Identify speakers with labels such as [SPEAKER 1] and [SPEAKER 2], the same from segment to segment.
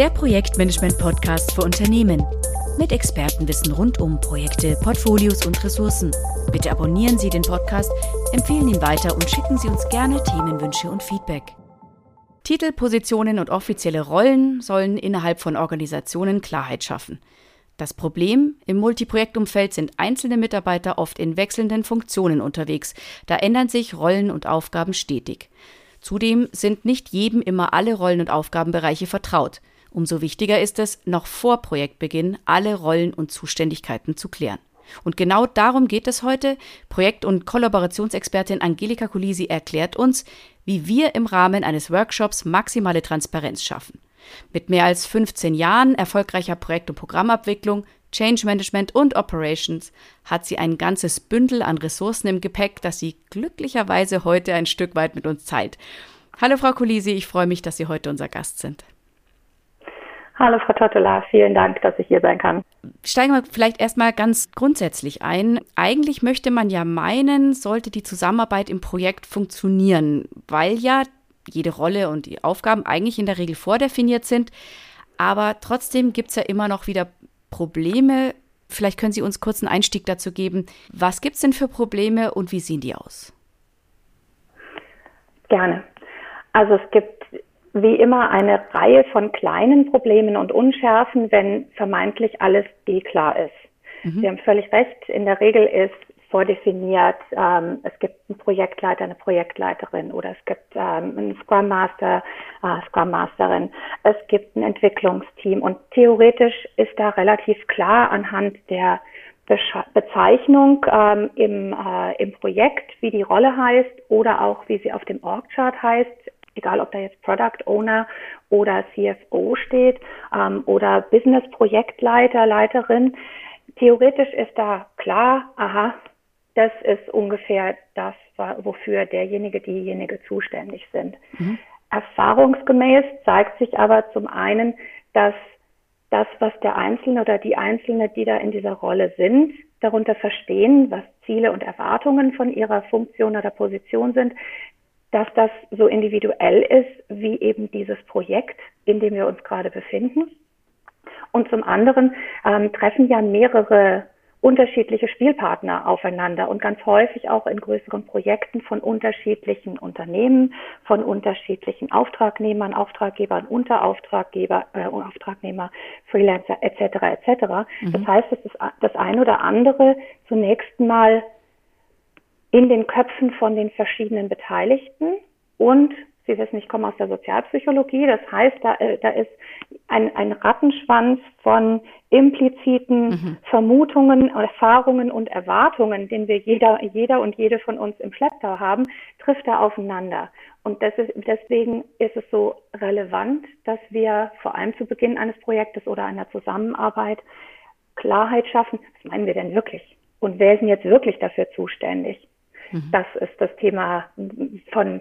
[SPEAKER 1] Der Projektmanagement-Podcast für Unternehmen. Mit Expertenwissen rund um Projekte, Portfolios und Ressourcen. Bitte abonnieren Sie den Podcast, empfehlen ihn weiter und schicken Sie uns gerne Themenwünsche und Feedback. Titel, Positionen und offizielle Rollen sollen innerhalb von Organisationen Klarheit schaffen. Das Problem, im Multiprojektumfeld sind einzelne Mitarbeiter oft in wechselnden Funktionen unterwegs, da ändern sich Rollen und Aufgaben stetig. Zudem sind nicht jedem immer alle Rollen und Aufgabenbereiche vertraut. Umso wichtiger ist es, noch vor Projektbeginn alle Rollen und Zuständigkeiten zu klären. Und genau darum geht es heute. Projekt- und Kollaborationsexpertin Angelika Kulisi erklärt uns, wie wir im Rahmen eines Workshops maximale Transparenz schaffen. Mit mehr als 15 Jahren erfolgreicher Projekt- und Programmabwicklung, Change Management und Operations hat sie ein ganzes Bündel an Ressourcen im Gepäck, das sie glücklicherweise heute ein Stück weit mit uns teilt. Hallo Frau Kulisi, ich freue mich, dass Sie heute unser Gast sind.
[SPEAKER 2] Hallo Frau Tottola, vielen Dank, dass ich hier sein kann.
[SPEAKER 1] Steigen wir vielleicht erstmal ganz grundsätzlich ein. Eigentlich möchte man ja meinen, sollte die Zusammenarbeit im Projekt funktionieren, weil ja jede Rolle und die Aufgaben eigentlich in der Regel vordefiniert sind. Aber trotzdem gibt es ja immer noch wieder Probleme. Vielleicht können Sie uns kurz einen Einstieg dazu geben. Was gibt es denn für Probleme und wie sehen die aus?
[SPEAKER 2] Gerne. Also es gibt wie immer eine Reihe von kleinen Problemen und Unschärfen, wenn vermeintlich alles eh klar ist. Mhm. Sie haben völlig recht. In der Regel ist vordefiniert. Ähm, es gibt einen Projektleiter, eine Projektleiterin oder es gibt ähm, einen Scrum Master, äh, Scrum Masterin. Es gibt ein Entwicklungsteam und theoretisch ist da relativ klar anhand der Bezeichnung ähm, im, äh, im Projekt, wie die Rolle heißt oder auch wie sie auf dem Org-Chart heißt, egal ob da jetzt Product Owner oder CFO steht ähm, oder Business Projektleiter, Leiterin. Theoretisch ist da klar, aha, das ist ungefähr das, wofür derjenige, diejenige zuständig sind. Mhm. Erfahrungsgemäß zeigt sich aber zum einen, dass das, was der Einzelne oder die Einzelne, die da in dieser Rolle sind, darunter verstehen, was Ziele und Erwartungen von ihrer Funktion oder Position sind, dass das so individuell ist wie eben dieses Projekt, in dem wir uns gerade befinden. Und zum anderen ähm, treffen ja mehrere unterschiedliche Spielpartner aufeinander und ganz häufig auch in größeren Projekten von unterschiedlichen Unternehmen, von unterschiedlichen Auftragnehmern, Auftraggebern, Unterauftraggeber, äh, Auftragnehmer, Freelancer etc. etc. Mhm. Das heißt, es ist das ein oder andere zunächst mal in den Köpfen von den verschiedenen Beteiligten und Sie wissen, ich komme aus der Sozialpsychologie. Das heißt, da, äh, da ist ein, ein Rattenschwanz von impliziten mhm. Vermutungen, Erfahrungen und Erwartungen, den wir jeder, jeder und jede von uns im Schlepptau haben, trifft da aufeinander. Und ist, deswegen ist es so relevant, dass wir vor allem zu Beginn eines Projektes oder einer Zusammenarbeit Klarheit schaffen. Was meinen wir denn wirklich? Und wer ist denn jetzt wirklich dafür zuständig? Mhm. Das ist das Thema von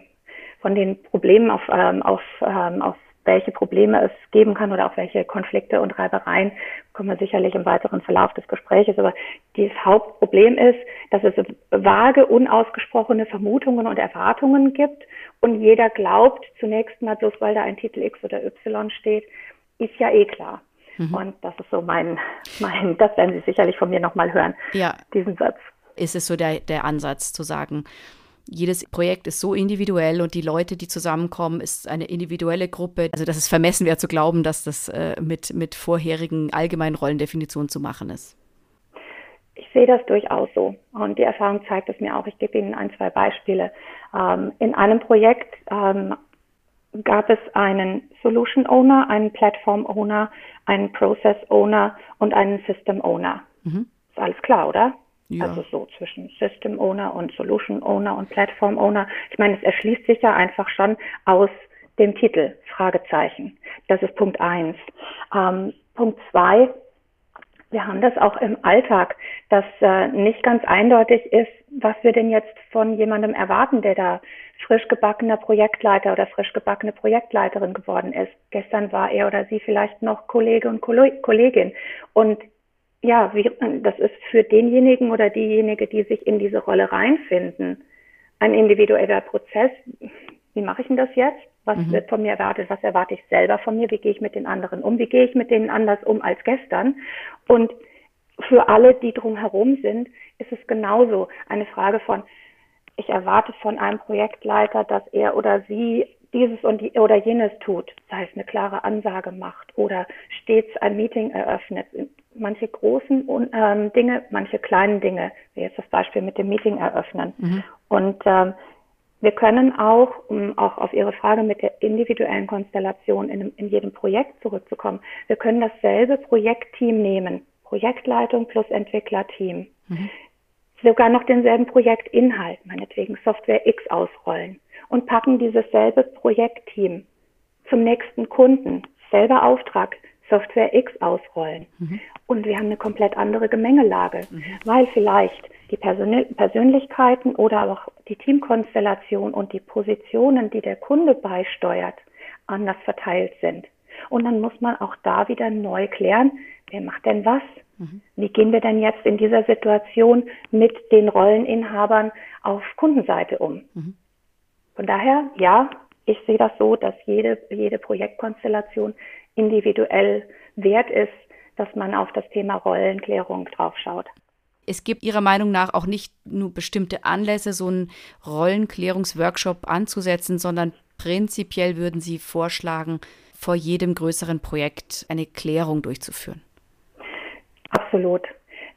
[SPEAKER 2] von den Problemen auf, ähm, auf, ähm, auf welche Probleme es geben kann oder auch welche Konflikte und Reibereien, kommen wir sicherlich im weiteren Verlauf des Gespräches. Aber das Hauptproblem ist, dass es vage, unausgesprochene Vermutungen und Erwartungen gibt und jeder glaubt zunächst mal, bloß weil da ein Titel X oder Y steht, ist ja eh klar. Mhm. Und das ist so mein, mein, das werden Sie sicherlich von mir nochmal hören,
[SPEAKER 1] ja. diesen Satz. Ist es so der, der Ansatz zu sagen, jedes Projekt ist so individuell und die Leute, die zusammenkommen, ist eine individuelle Gruppe. Also das ist vermessen wäre zu glauben, dass das äh, mit, mit vorherigen allgemeinen Rollendefinitionen zu machen ist.
[SPEAKER 2] Ich sehe das durchaus so. Und die Erfahrung zeigt es mir auch. Ich gebe Ihnen ein, zwei Beispiele. Ähm, in einem Projekt ähm, gab es einen Solution Owner, einen Platform Owner, einen Process Owner und einen System Owner. Mhm. Ist alles klar, oder? Ja. Also so zwischen System Owner und Solution Owner und Platform Owner. Ich meine, es erschließt sich ja einfach schon aus dem Titel, Fragezeichen. Das ist Punkt eins. Ähm, Punkt zwei, wir haben das auch im Alltag, dass äh, nicht ganz eindeutig ist, was wir denn jetzt von jemandem erwarten, der da frisch gebackener Projektleiter oder frisch gebackene Projektleiterin geworden ist. Gestern war er oder sie vielleicht noch Kollege und Kollegin. Und ja, wie, das ist für denjenigen oder diejenige, die sich in diese Rolle reinfinden, ein individueller Prozess. Wie mache ich denn das jetzt? Was mhm. wird von mir erwartet? Was erwarte ich selber von mir? Wie gehe ich mit den anderen um? Wie gehe ich mit denen anders um als gestern? Und für alle, die drumherum sind, ist es genauso eine Frage von, ich erwarte von einem Projektleiter, dass er oder sie dieses und die, oder jenes tut, sei es eine klare Ansage macht oder stets ein Meeting eröffnet. Manche großen ähm, Dinge, manche kleinen Dinge, wie jetzt das Beispiel mit dem Meeting eröffnen. Mhm. Und ähm, wir können auch, um auch auf Ihre Frage mit der individuellen Konstellation in, in jedem Projekt zurückzukommen, wir können dasselbe Projektteam nehmen, Projektleitung plus Entwicklerteam. Mhm. Sogar noch denselben Projektinhalt, meinetwegen Software X ausrollen und packen dieses selbe Projektteam zum nächsten Kunden, selber Auftrag, Software X ausrollen. Mhm. Und wir haben eine komplett andere Gemengelage, mhm. weil vielleicht die Persön Persönlichkeiten oder auch die Teamkonstellation und die Positionen, die der Kunde beisteuert, anders verteilt sind. Und dann muss man auch da wieder neu klären, wer macht denn was? Mhm. Wie gehen wir denn jetzt in dieser Situation mit den Rolleninhabern auf Kundenseite um? Mhm. Von daher, ja, ich sehe das so, dass jede, jede Projektkonstellation individuell wert ist, dass man auf das Thema Rollenklärung draufschaut.
[SPEAKER 1] Es gibt Ihrer Meinung nach auch nicht nur bestimmte Anlässe, so einen Rollenklärungsworkshop anzusetzen, sondern prinzipiell würden Sie vorschlagen, vor jedem größeren Projekt eine Klärung durchzuführen.
[SPEAKER 2] Absolut.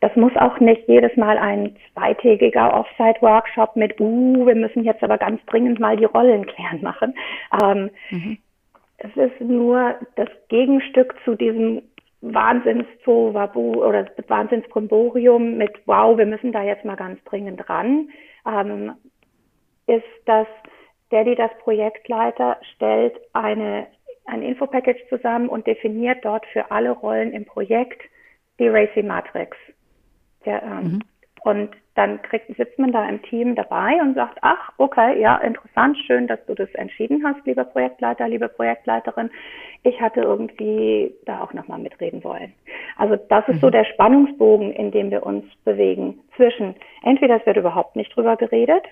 [SPEAKER 2] Das muss auch nicht jedes Mal ein zweitägiger Offsite-Workshop mit, uh, wir müssen jetzt aber ganz dringend mal die Rollen klären machen. Ähm, mhm. Es ist nur das Gegenstück zu diesem Wahnsinns-Wahnsinnszowabu oder Wahnsinnsbrimborium mit, wow, wir müssen da jetzt mal ganz dringend ran, ähm, ist, dass die das Projektleiter stellt, eine, ein Infopackage zusammen und definiert dort für alle Rollen im Projekt die Racy Matrix. Der, ähm, mhm. Und dann kriegt, sitzt man da im Team dabei und sagt, ach, okay, ja, interessant, schön, dass du das entschieden hast, lieber Projektleiter, liebe Projektleiterin. Ich hatte irgendwie da auch nochmal mitreden wollen. Also das ist mhm. so der Spannungsbogen, in dem wir uns bewegen zwischen, entweder es wird überhaupt nicht drüber geredet,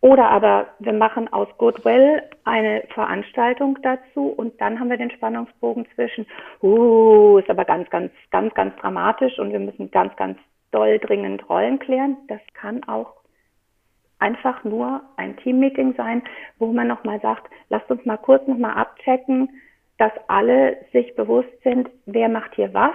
[SPEAKER 2] oder aber wir machen aus Goodwill eine Veranstaltung dazu und dann haben wir den Spannungsbogen zwischen, uh, ist aber ganz, ganz, ganz, ganz dramatisch und wir müssen ganz, ganz doll dringend Rollen klären. Das kann auch einfach nur ein Teammeeting sein, wo man nochmal sagt, lasst uns mal kurz nochmal abchecken, dass alle sich bewusst sind, wer macht hier was,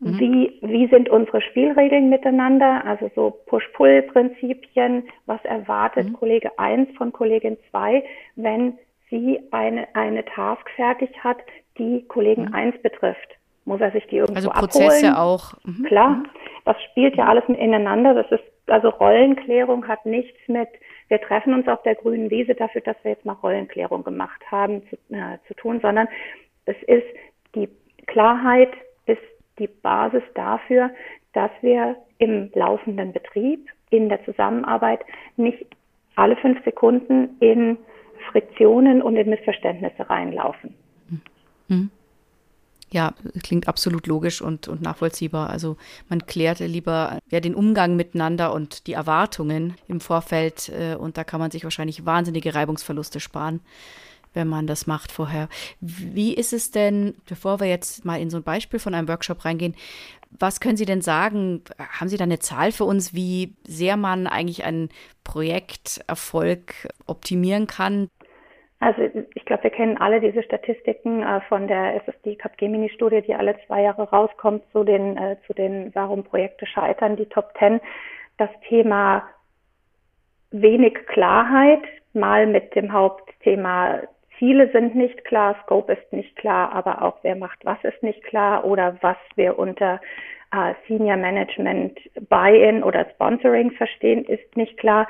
[SPEAKER 2] mhm. wie, wie sind unsere Spielregeln miteinander, also so Push-Pull-Prinzipien, was erwartet mhm. Kollege 1 von Kollegin 2, wenn sie eine, eine Task fertig hat, die Kollegen mhm. 1 betrifft. Muss er sich die irgendwo
[SPEAKER 1] also Prozesse
[SPEAKER 2] abholen?
[SPEAKER 1] auch.
[SPEAKER 2] Mhm. Klar, mhm. das spielt ja alles ineinander. Das ist, also Rollenklärung hat nichts mit, wir treffen uns auf der grünen Wiese dafür, dass wir jetzt mal Rollenklärung gemacht haben, zu, äh, zu tun, sondern es ist die Klarheit ist die Basis dafür, dass wir im laufenden Betrieb, in der Zusammenarbeit nicht alle fünf Sekunden in Friktionen und in Missverständnisse reinlaufen.
[SPEAKER 1] Mhm. Ja, klingt absolut logisch und, und nachvollziehbar. Also man klärt lieber ja, den Umgang miteinander und die Erwartungen im Vorfeld äh, und da kann man sich wahrscheinlich wahnsinnige Reibungsverluste sparen, wenn man das macht vorher. Wie ist es denn, bevor wir jetzt mal in so ein Beispiel von einem Workshop reingehen, was können Sie denn sagen? Haben Sie da eine Zahl für uns, wie sehr man eigentlich einen Projekterfolg optimieren kann?
[SPEAKER 2] Also ich glaube, wir kennen alle diese Statistiken äh, von der SSD Capgemini-Studie, die alle zwei Jahre rauskommt zu den, äh, zu den, warum Projekte scheitern, die Top Ten. Das Thema wenig Klarheit, mal mit dem Hauptthema Ziele sind nicht klar, Scope ist nicht klar, aber auch wer macht was ist nicht klar oder was wir unter äh, Senior Management Buy-in oder Sponsoring verstehen, ist nicht klar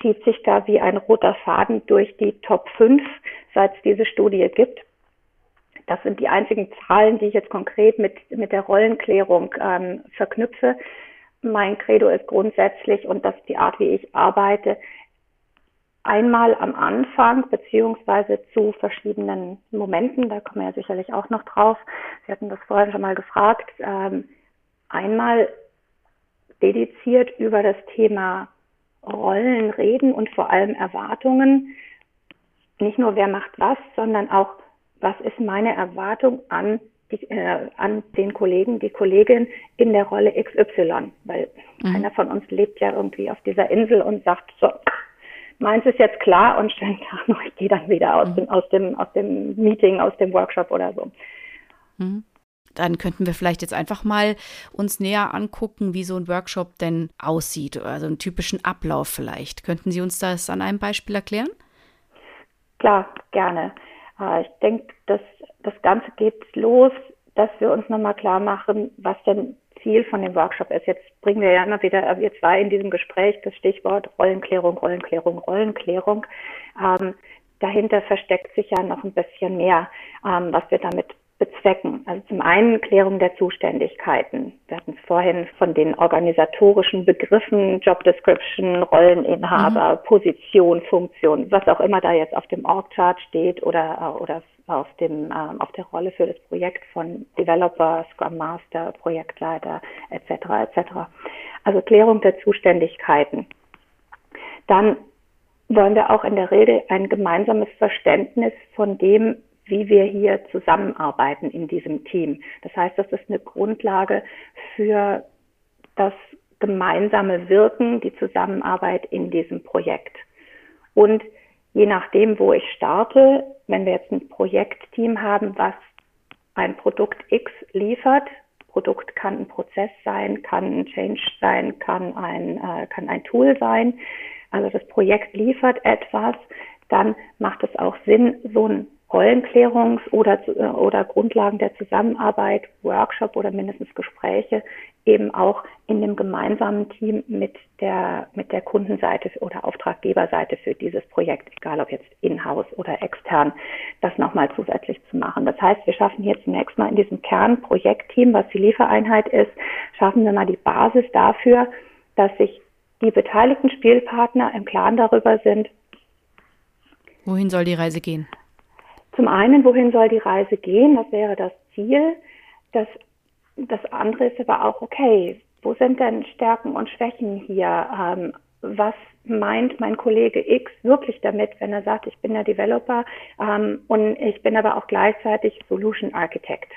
[SPEAKER 2] zieht sich da wie ein roter Faden durch die Top 5, seit es diese Studie gibt. Das sind die einzigen Zahlen, die ich jetzt konkret mit, mit der Rollenklärung ähm, verknüpfe. Mein Credo ist grundsätzlich, und das ist die Art, wie ich arbeite, einmal am Anfang beziehungsweise zu verschiedenen Momenten, da kommen wir ja sicherlich auch noch drauf. Sie hatten das vorhin schon mal gefragt. Ähm, einmal dediziert über das Thema Rollen reden und vor allem Erwartungen nicht nur wer macht was, sondern auch, was ist meine Erwartung an die, äh, an den Kollegen, die Kollegin in der Rolle XY, weil mhm. keiner von uns lebt ja irgendwie auf dieser Insel und sagt, so, meins ist jetzt klar und schönen Tag noch, ich gehe dann wieder aus, mhm. dem, aus, dem, aus dem Meeting, aus dem Workshop oder so.
[SPEAKER 1] Mhm. Dann könnten wir vielleicht jetzt einfach mal uns näher angucken, wie so ein Workshop denn aussieht, also einen typischen Ablauf vielleicht. Könnten Sie uns das an einem Beispiel erklären?
[SPEAKER 2] Klar, gerne. Äh, ich denke, dass das Ganze geht los, dass wir uns nochmal klar machen, was denn Ziel von dem Workshop ist. Jetzt bringen wir ja immer wieder, äh, wir zwei in diesem Gespräch, das Stichwort Rollenklärung, Rollenklärung, Rollenklärung. Ähm, dahinter versteckt sich ja noch ein bisschen mehr, ähm, was wir damit bezwecken. Also zum einen Klärung der Zuständigkeiten. Wir hatten es vorhin von den organisatorischen Begriffen, Job Description, Rolleninhaber, mhm. Position, Funktion, was auch immer da jetzt auf dem Org-Chart steht oder, oder auf dem, äh, auf der Rolle für das Projekt von Developer, Scrum Master, Projektleiter, etc., etc. Also Klärung der Zuständigkeiten. Dann wollen wir auch in der Regel ein gemeinsames Verständnis von dem, wie wir hier zusammenarbeiten in diesem Team. Das heißt, das ist eine Grundlage für das gemeinsame Wirken, die Zusammenarbeit in diesem Projekt. Und je nachdem, wo ich starte, wenn wir jetzt ein Projektteam haben, was ein Produkt X liefert, Produkt kann ein Prozess sein, kann ein Change sein, kann ein, äh, kann ein Tool sein. Also das Projekt liefert etwas, dann macht es auch Sinn, so ein Rollenklärungs- oder, äh, oder Grundlagen der Zusammenarbeit, Workshop oder mindestens Gespräche eben auch in dem gemeinsamen Team mit der, mit der Kundenseite oder Auftraggeberseite für dieses Projekt, egal ob jetzt in-house oder extern, das nochmal zusätzlich zu machen. Das heißt, wir schaffen hier zunächst mal in diesem Kernprojektteam, was die Liefereinheit ist, schaffen wir mal die Basis dafür, dass sich die beteiligten Spielpartner im Klaren darüber sind,
[SPEAKER 1] wohin soll die Reise gehen?
[SPEAKER 2] Zum einen, wohin soll die Reise gehen? Das wäre das Ziel. Das, das andere ist aber auch, okay, wo sind denn Stärken und Schwächen hier? Ähm, was meint mein Kollege X wirklich damit, wenn er sagt, ich bin der Developer ähm, und ich bin aber auch gleichzeitig Solution Architect?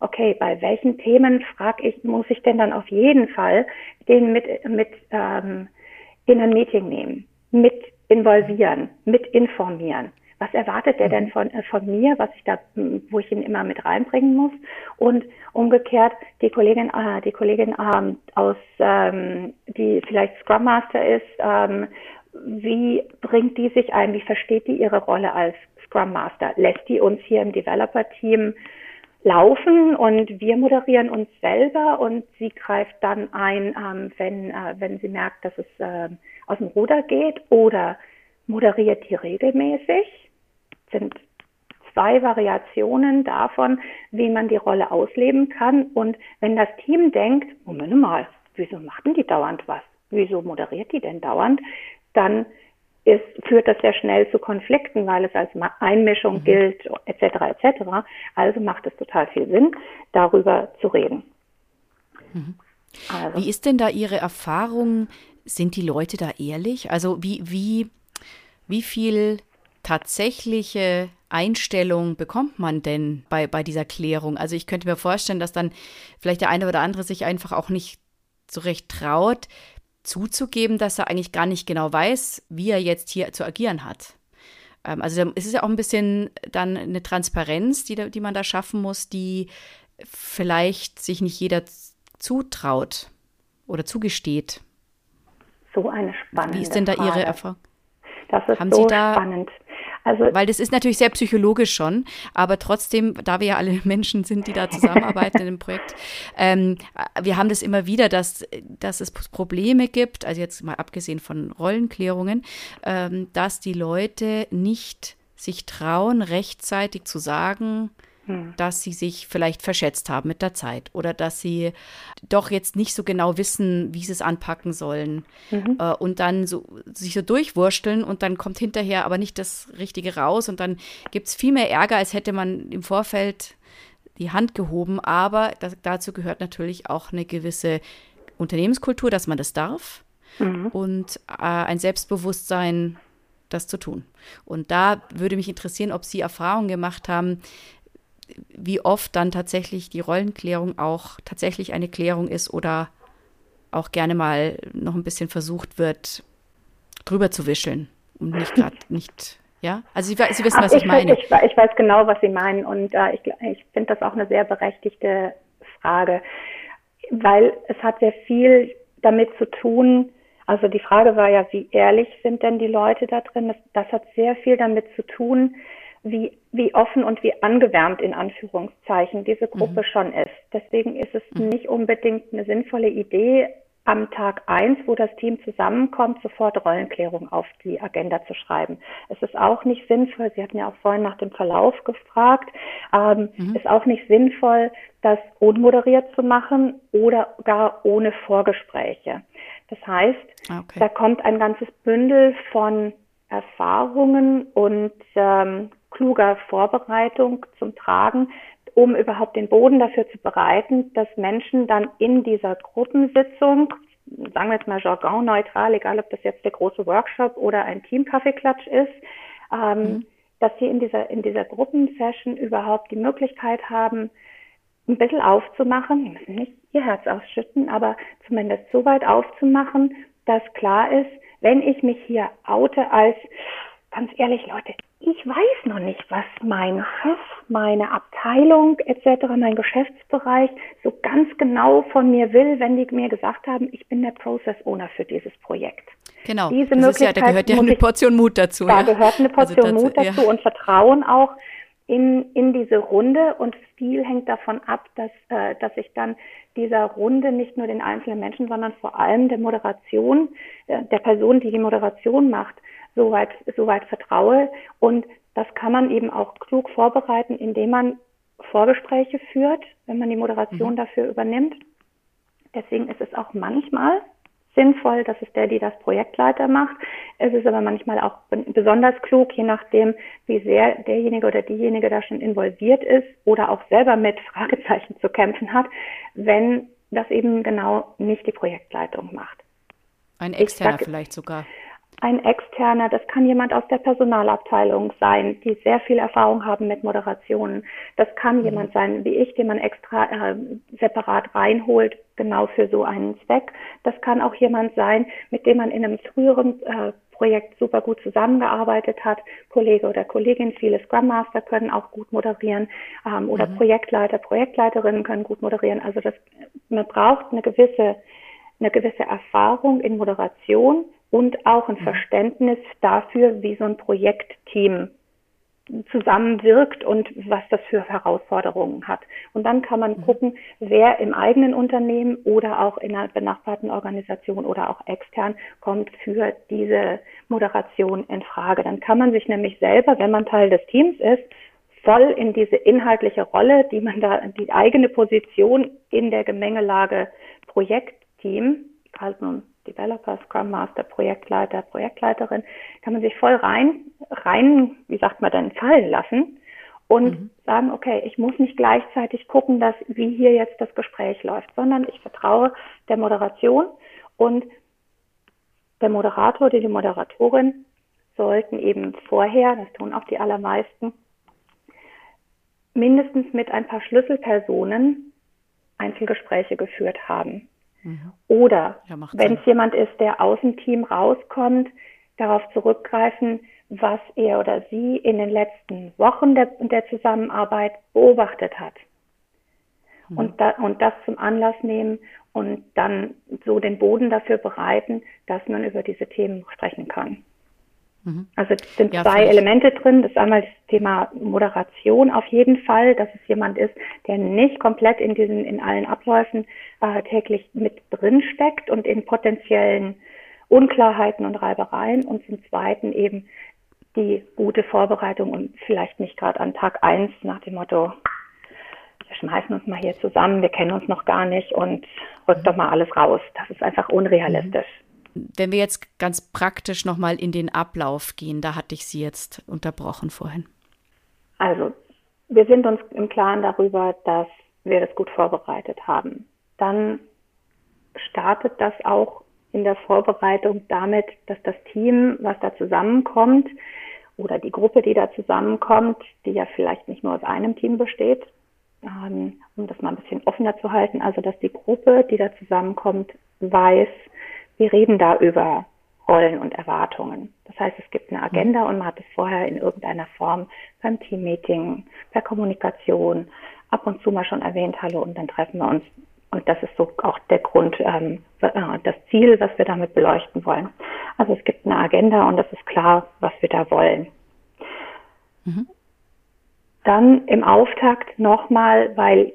[SPEAKER 2] Okay, bei welchen Themen frage ich, muss ich denn dann auf jeden Fall den mit, mit ähm, in ein Meeting nehmen, mit involvieren, mit informieren? Was erwartet er denn mhm. von, äh, von mir, was ich da, wo ich ihn immer mit reinbringen muss? Und umgekehrt, die Kollegin, äh, die Kollegin ähm, aus, ähm, die vielleicht Scrum Master ist, ähm, wie bringt die sich ein? Wie versteht die ihre Rolle als Scrum Master? Lässt die uns hier im Developer-Team laufen und wir moderieren uns selber und sie greift dann ein, ähm, wenn, äh, wenn sie merkt, dass es äh, aus dem Ruder geht oder moderiert die regelmäßig sind zwei Variationen davon, wie man die Rolle ausleben kann. Und wenn das Team denkt, Moment mal, wieso macht denn die dauernd was? Wieso moderiert die denn dauernd? Dann ist, führt das sehr schnell zu Konflikten, weil es als Einmischung mhm. gilt, etc. etc. Also macht es total viel Sinn, darüber zu reden.
[SPEAKER 1] Mhm. Also. Wie ist denn da Ihre Erfahrung? Sind die Leute da ehrlich? Also wie, wie, wie viel tatsächliche Einstellung bekommt man denn bei, bei dieser Klärung? Also ich könnte mir vorstellen, dass dann vielleicht der eine oder andere sich einfach auch nicht so recht traut, zuzugeben, dass er eigentlich gar nicht genau weiß, wie er jetzt hier zu agieren hat. Ähm, also es ist ja auch ein bisschen dann eine Transparenz, die, die man da schaffen muss, die vielleicht sich nicht jeder zutraut oder zugesteht.
[SPEAKER 2] So eine spannende
[SPEAKER 1] Wie ist denn da Ihre Erfahrung?
[SPEAKER 2] Das ist Haben so Sie da, spannend.
[SPEAKER 1] Also, Weil das ist natürlich sehr psychologisch schon, aber trotzdem, da wir ja alle Menschen sind, die da zusammenarbeiten in dem Projekt, ähm, wir haben das immer wieder, dass, dass es Probleme gibt, also jetzt mal abgesehen von Rollenklärungen, ähm, dass die Leute nicht sich trauen, rechtzeitig zu sagen, hm. dass sie sich vielleicht verschätzt haben mit der Zeit oder dass sie doch jetzt nicht so genau wissen, wie sie es anpacken sollen mhm. äh, und dann so, sich so durchwursteln und dann kommt hinterher aber nicht das Richtige raus und dann gibt es viel mehr Ärger, als hätte man im Vorfeld die Hand gehoben. Aber das, dazu gehört natürlich auch eine gewisse Unternehmenskultur, dass man das darf mhm. und äh, ein Selbstbewusstsein, das zu tun. Und da würde mich interessieren, ob Sie Erfahrungen gemacht haben, wie oft dann tatsächlich die Rollenklärung auch tatsächlich eine Klärung ist oder auch gerne mal noch ein bisschen versucht wird, drüber zu wischeln und nicht gerade nicht, ja? Also Sie, Sie wissen, was ich, ich, meine.
[SPEAKER 2] Ich, ich, weiß genau, was Sie meinen und äh, ich, ich finde das auch eine sehr berechtigte Frage, weil es hat sehr viel damit zu tun, also die Frage war ja, wie ehrlich sind denn die Leute da drin? Das, das hat sehr viel damit zu tun, wie, wie offen und wie angewärmt in Anführungszeichen diese Gruppe mhm. schon ist. Deswegen ist es mhm. nicht unbedingt eine sinnvolle Idee, am Tag eins, wo das Team zusammenkommt, sofort Rollenklärung auf die Agenda zu schreiben. Es ist auch nicht sinnvoll, Sie hatten ja auch vorhin nach dem Verlauf gefragt, ähm, mhm. ist auch nicht sinnvoll, das unmoderiert zu machen oder gar ohne Vorgespräche. Das heißt, ah, okay. da kommt ein ganzes Bündel von Erfahrungen und ähm, kluger Vorbereitung zum Tragen, um überhaupt den Boden dafür zu bereiten, dass Menschen dann in dieser Gruppensitzung, sagen wir jetzt mal jargonneutral, egal ob das jetzt der große Workshop oder ein Team-Kaffeeklatsch ist, ähm, mhm. dass sie in dieser, in dieser Gruppensession überhaupt die Möglichkeit haben, ein bisschen aufzumachen, die müssen nicht ihr Herz ausschütten, aber zumindest so weit aufzumachen, dass klar ist, wenn ich mich hier oute als, ganz ehrlich Leute, ich weiß noch nicht, was mein Chef, meine Abteilung etc., mein Geschäftsbereich so ganz genau von mir will, wenn die mir gesagt haben, ich bin der Process Owner für dieses Projekt.
[SPEAKER 1] Genau. Diese das Möglichkeit ja, da gehört ja eine Portion Mut dazu.
[SPEAKER 2] Da ja. gehört eine also Portion also Mut dazu ja. und Vertrauen auch in, in diese Runde und viel hängt davon ab, dass, äh, dass ich dann dieser Runde nicht nur den einzelnen Menschen, sondern vor allem der Moderation, äh, der Person, die die Moderation macht, soweit, soweit vertraue. Und das kann man eben auch klug vorbereiten, indem man Vorgespräche führt, wenn man die Moderation mhm. dafür übernimmt. Deswegen ist es auch manchmal sinnvoll, dass es der, die das Projektleiter macht. Es ist aber manchmal auch besonders klug, je nachdem, wie sehr derjenige oder diejenige da schon involviert ist oder auch selber mit Fragezeichen zu kämpfen hat, wenn das eben genau nicht die Projektleitung macht.
[SPEAKER 1] Ein externer vielleicht sogar
[SPEAKER 2] ein externer, das kann jemand aus der Personalabteilung sein, die sehr viel Erfahrung haben mit Moderationen. Das kann mhm. jemand sein, wie ich, den man extra äh, separat reinholt, genau für so einen Zweck. Das kann auch jemand sein, mit dem man in einem früheren äh, Projekt super gut zusammengearbeitet hat. Kollege oder Kollegin, viele Scrum Master können auch gut moderieren ähm, oder mhm. Projektleiter, Projektleiterinnen können gut moderieren. Also das, man braucht eine gewisse, eine gewisse Erfahrung in Moderation und auch ein mhm. Verständnis dafür, wie so ein Projektteam zusammenwirkt und was das für Herausforderungen hat. Und dann kann man mhm. gucken, wer im eigenen Unternehmen oder auch in einer benachbarten Organisation oder auch extern kommt für diese Moderation in Frage. Dann kann man sich nämlich selber, wenn man Teil des Teams ist, voll in diese inhaltliche Rolle, die man da, die eigene Position in der Gemengelage Projektteam, nun Developer, Scrum Master, Projektleiter, Projektleiterin, kann man sich voll rein, rein, wie sagt man dann, fallen lassen und mhm. sagen, okay, ich muss nicht gleichzeitig gucken, dass wie hier jetzt das Gespräch läuft, sondern ich vertraue der Moderation und der Moderator oder die Moderatorin sollten eben vorher, das tun auch die allermeisten, mindestens mit ein paar Schlüsselpersonen Einzelgespräche geführt haben. Mhm. Oder ja, wenn es jemand ist, der aus dem Team rauskommt, darauf zurückgreifen, was er oder sie in den letzten Wochen der, der Zusammenarbeit beobachtet hat. Mhm. Und, da, und das zum Anlass nehmen und dann so den Boden dafür bereiten, dass man über diese Themen sprechen kann. Mhm. Also es sind ja, zwei Elemente drin. Das ist einmal das Thema Moderation auf jeden Fall, dass es jemand ist, der nicht komplett in diesen, in allen Abläufen äh, täglich mit drin steckt und in potenziellen Unklarheiten und Reibereien. Und zum Zweiten eben die gute Vorbereitung und vielleicht nicht gerade an Tag eins nach dem Motto, wir schmeißen uns mal hier zusammen, wir kennen uns noch gar nicht und rückt mhm. doch mal alles raus. Das ist einfach unrealistisch.
[SPEAKER 1] Wenn wir jetzt ganz praktisch nochmal in den Ablauf gehen, da hatte ich Sie jetzt unterbrochen vorhin.
[SPEAKER 2] Also, wir sind uns im Klaren darüber, dass wir das gut vorbereitet haben. Dann startet das auch in der Vorbereitung damit, dass das Team, was da zusammenkommt, oder die Gruppe, die da zusammenkommt, die ja vielleicht nicht nur aus einem Team besteht, ähm, um das mal ein bisschen offener zu halten, also dass die Gruppe, die da zusammenkommt, weiß, wir reden da über Rollen und Erwartungen. Das heißt, es gibt eine Agenda und man hat es vorher in irgendeiner Form beim Teammeeting, per Kommunikation, ab und zu mal schon erwähnt, hallo, und dann treffen wir uns. Und das ist so auch der Grund, ähm, äh, das Ziel, was wir damit beleuchten wollen. Also es gibt eine Agenda und es ist klar, was wir da wollen. Mhm. Dann im Auftakt nochmal, weil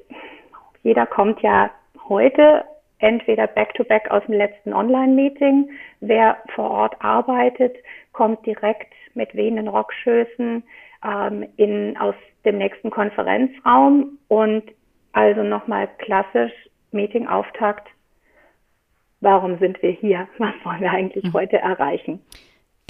[SPEAKER 2] jeder kommt ja heute entweder back-to-back -back aus dem letzten Online-Meeting. Wer vor Ort arbeitet, kommt direkt mit wehenden Rockschößen ähm, in, aus dem nächsten Konferenzraum und also nochmal klassisch Meeting-Auftakt. Warum sind wir hier? Was wollen wir eigentlich mhm. heute erreichen?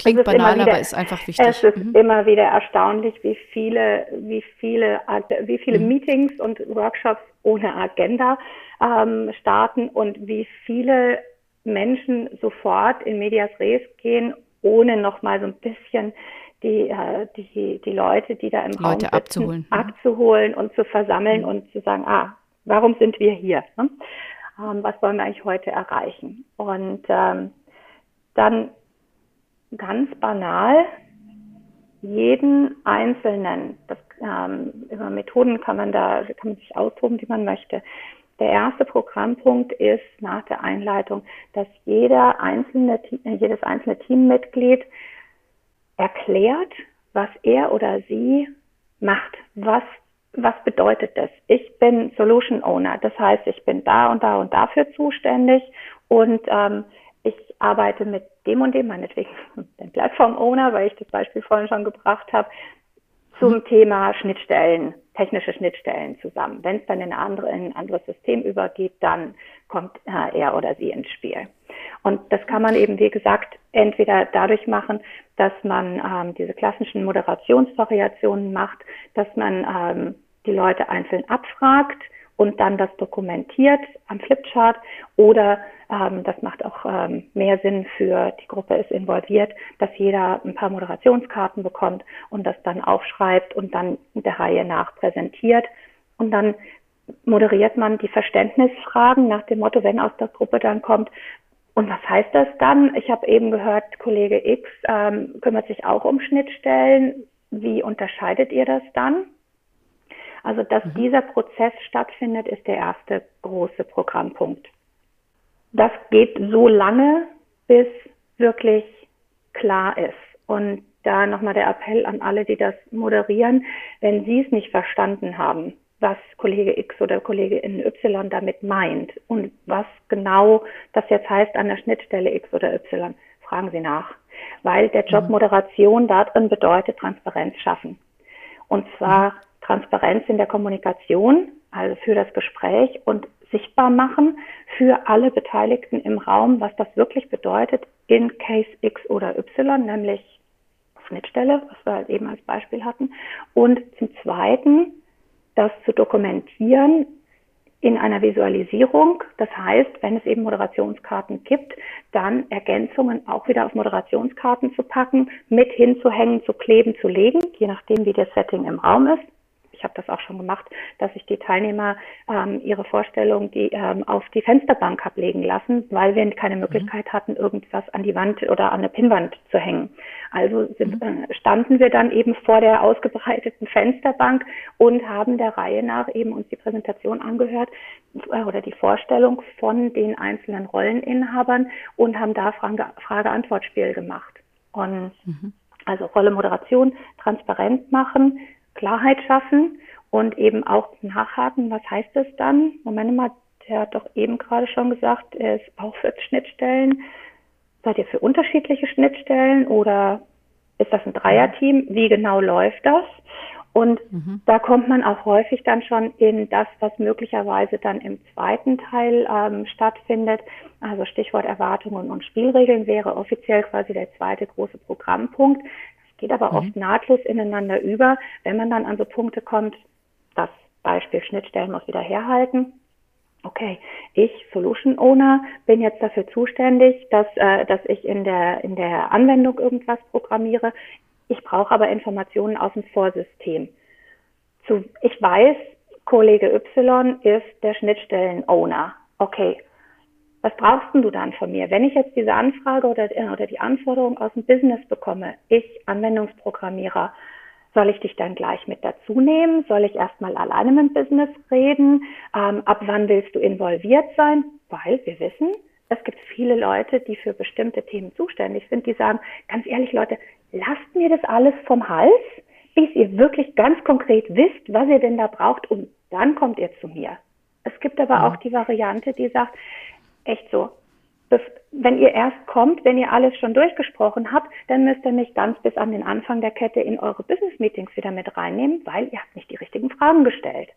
[SPEAKER 1] Klingt banal, wieder, aber ist einfach wichtig.
[SPEAKER 2] Es ist mhm. immer wieder erstaunlich, wie viele, wie viele, wie viele mhm. Meetings und Workshops ohne Agenda ähm, starten und wie viele Menschen sofort in Medias Res gehen, ohne nochmal so ein bisschen die, äh, die, die Leute, die da im Leute Raum sitzen,
[SPEAKER 1] abzuholen.
[SPEAKER 2] Mhm. abzuholen und zu versammeln mhm. und zu sagen, ah, warum sind wir hier? Ne? Ähm, was wollen wir eigentlich heute erreichen? Und ähm, dann ganz banal jeden Einzelnen, das, ähm, über Methoden kann man da, kann man sich austoben, wie man möchte. Der erste Programmpunkt ist nach der Einleitung, dass jeder einzelne, jedes einzelne Teammitglied erklärt, was er oder sie macht. Was, was bedeutet das? Ich bin Solution Owner. Das heißt, ich bin da und da und dafür zuständig und ähm, arbeite mit dem und dem, meinetwegen den Plattform Owner, weil ich das Beispiel vorhin schon gebracht habe, zum mhm. Thema Schnittstellen, technische Schnittstellen zusammen. Wenn es dann in, andere, in ein anderes System übergeht, dann kommt äh, er oder sie ins Spiel. Und das kann man eben, wie gesagt, entweder dadurch machen, dass man ähm, diese klassischen Moderationsvariationen macht, dass man ähm, die Leute einzeln abfragt und dann das dokumentiert am Flipchart oder ähm, das macht auch ähm, mehr Sinn für die Gruppe ist involviert, dass jeder ein paar Moderationskarten bekommt und das dann aufschreibt und dann der Reihe nach präsentiert und dann moderiert man die Verständnisfragen nach dem Motto, wenn aus der Gruppe dann kommt, und was heißt das dann? Ich habe eben gehört, Kollege X ähm, kümmert sich auch um Schnittstellen. Wie unterscheidet ihr das dann? Also, dass mhm. dieser Prozess stattfindet, ist der erste große Programmpunkt. Das geht so lange, bis wirklich klar ist. Und da nochmal der Appell an alle, die das moderieren, wenn Sie es nicht verstanden haben, was Kollege X oder Kollegin Y damit meint und was genau das jetzt heißt an der Schnittstelle X oder Y, fragen Sie nach. Weil der Job mhm. Moderation darin bedeutet Transparenz schaffen. Und zwar mhm. Transparenz in der Kommunikation, also für das Gespräch und sichtbar machen für alle Beteiligten im Raum, was das wirklich bedeutet in Case X oder Y, nämlich Schnittstelle, was wir halt eben als Beispiel hatten. Und zum Zweiten das zu dokumentieren in einer Visualisierung. Das heißt, wenn es eben Moderationskarten gibt, dann Ergänzungen auch wieder auf Moderationskarten zu packen, mit hinzuhängen, zu kleben, zu legen, je nachdem, wie das Setting im Raum ist ich habe das auch schon gemacht, dass ich die Teilnehmer ähm, ihre Vorstellung die, ähm, auf die Fensterbank ablegen lassen, weil wir keine mhm. Möglichkeit mhm. hatten, irgendwas an die Wand oder an eine Pinnwand zu hängen. Also sind, mhm. äh, standen wir dann eben vor der ausgebreiteten Fensterbank und haben der Reihe nach eben uns die Präsentation angehört äh, oder die Vorstellung von den einzelnen Rolleninhabern und haben da Frage-Antwort-Spiel gemacht. Und mhm. also Rolle Moderation transparent machen, Klarheit schaffen und eben auch nachhaken, was heißt das dann? Moment mal, der hat doch eben gerade schon gesagt, er ist auch für Schnittstellen. Seid ihr für unterschiedliche Schnittstellen oder ist das ein Dreierteam? Wie genau läuft das? Und mhm. da kommt man auch häufig dann schon in das, was möglicherweise dann im zweiten Teil ähm, stattfindet. Also Stichwort Erwartungen und Spielregeln wäre offiziell quasi der zweite große Programmpunkt geht aber mhm. oft nahtlos ineinander über, wenn man dann an so Punkte kommt, das Beispiel Schnittstellen muss wieder herhalten. Okay, ich, Solution Owner, bin jetzt dafür zuständig, dass, äh, dass ich in der, in der Anwendung irgendwas programmiere. Ich brauche aber Informationen aus dem Vorsystem. Zu, ich weiß, Kollege Y ist der Schnittstellen-Owner. Okay, was brauchst du dann von mir? Wenn ich jetzt diese Anfrage oder, oder die Anforderung aus dem Business bekomme, ich Anwendungsprogrammierer, soll ich dich dann gleich mit dazu nehmen? Soll ich erstmal alleine mit dem Business reden? Ähm, ab wann willst du involviert sein? Weil wir wissen, es gibt viele Leute, die für bestimmte Themen zuständig sind, die sagen, ganz ehrlich Leute, lasst mir das alles vom Hals, bis ihr wirklich ganz konkret wisst, was ihr denn da braucht und dann kommt ihr zu mir. Es gibt aber ja. auch die Variante, die sagt, echt so, wenn ihr erst kommt, wenn ihr alles schon durchgesprochen habt, dann müsst ihr mich ganz bis an den Anfang der Kette in eure Business Meetings wieder mit reinnehmen, weil ihr habt nicht die richtigen Fragen gestellt.